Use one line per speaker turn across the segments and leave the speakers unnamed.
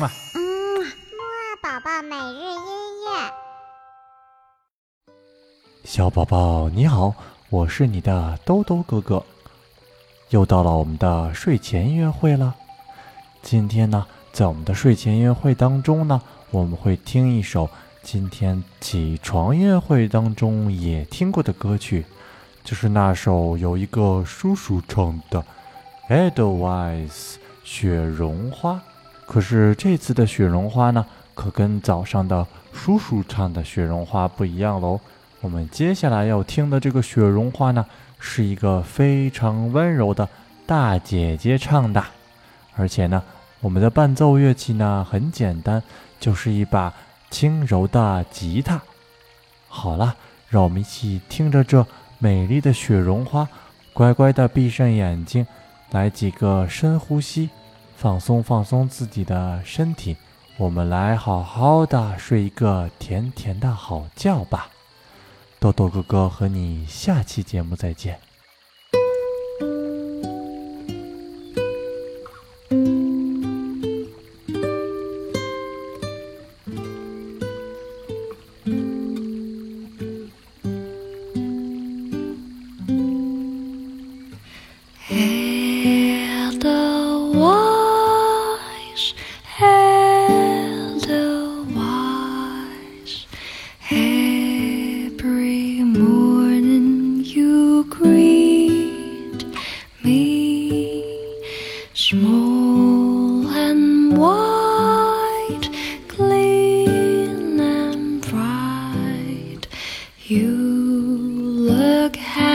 嗯
木二宝宝每日音乐。
小宝宝你好，我是你的兜兜哥哥。又到了我们的睡前音乐会了。今天呢，在我们的睡前音乐会当中呢，我们会听一首今天起床音乐会当中也听过的歌曲，就是那首有一个叔叔唱的《Edelweiss》雪绒花。可是这次的雪绒花呢，可跟早上的叔叔唱的雪绒花不一样喽。我们接下来要听的这个雪绒花呢，是一个非常温柔的大姐姐唱的，而且呢，我们的伴奏乐器呢很简单，就是一把轻柔的吉他。好了，让我们一起听着这美丽的雪绒花，乖乖的闭上眼睛，来几个深呼吸，放松放松自己的身体，我们来好好的睡一个甜甜的好觉吧。豆豆哥哥和你下期节目再见。
look at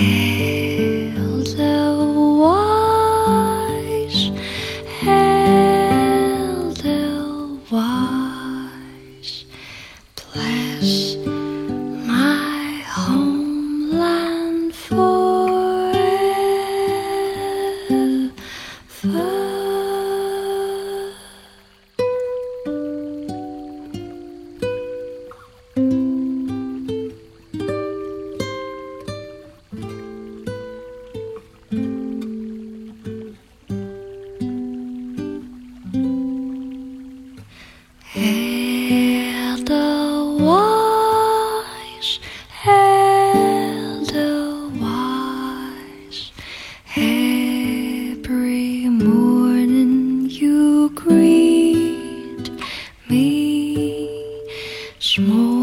Hey. more.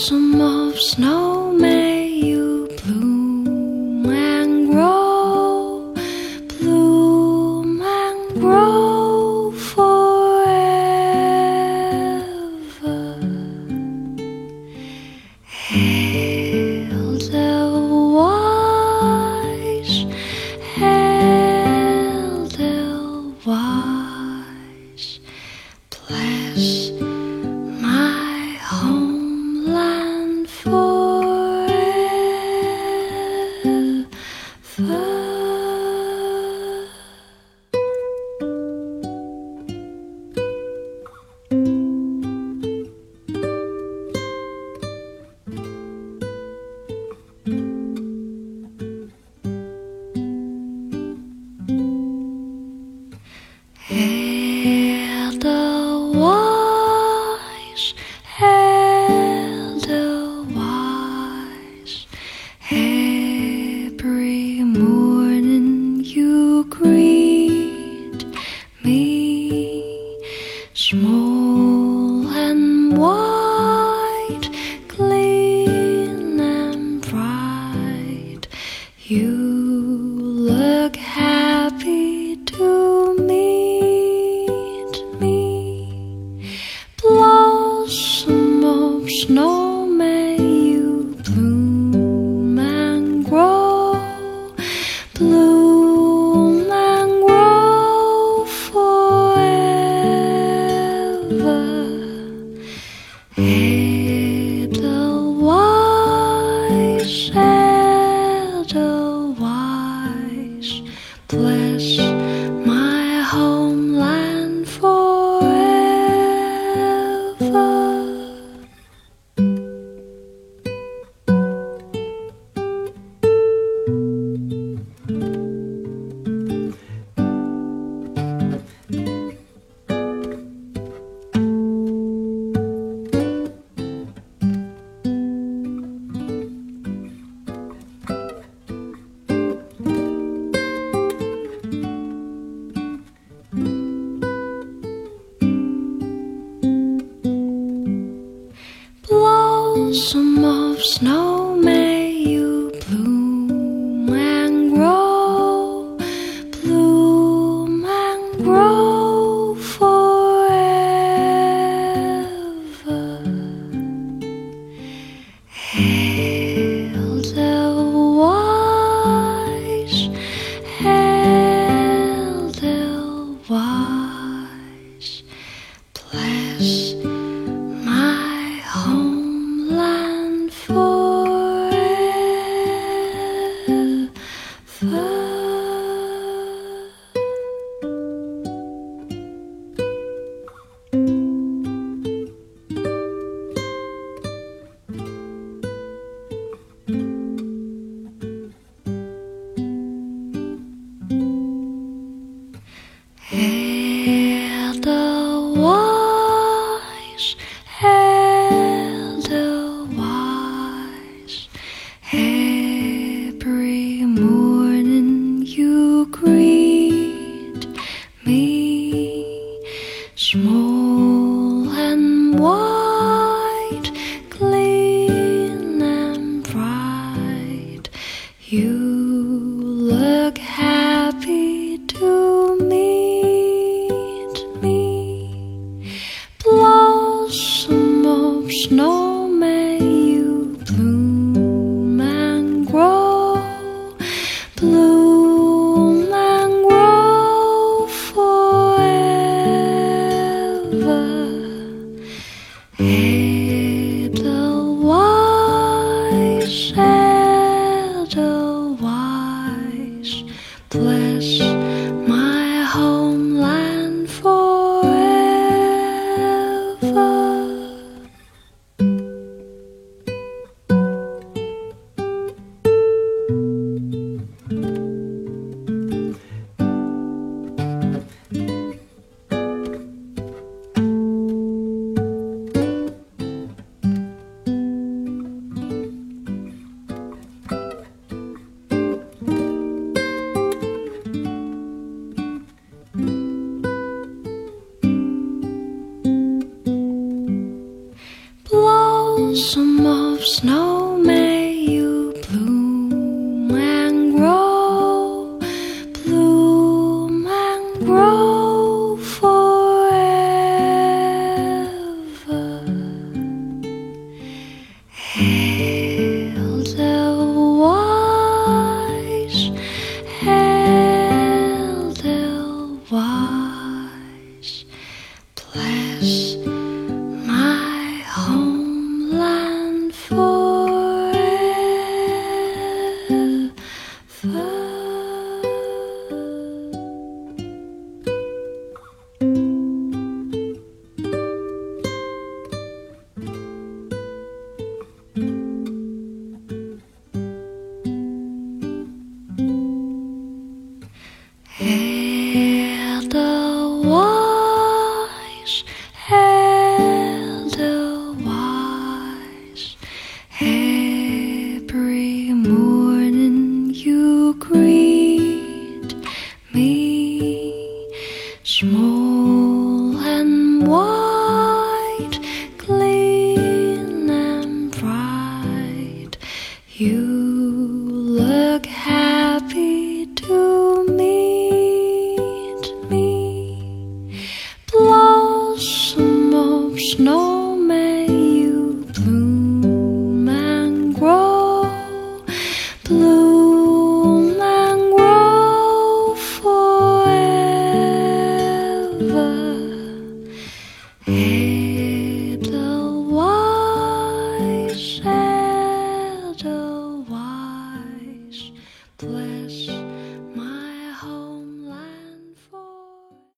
blossom of snow. You look happy to meet me. Blossom of snow, may you bloom and grow, bloom and grow forever. small no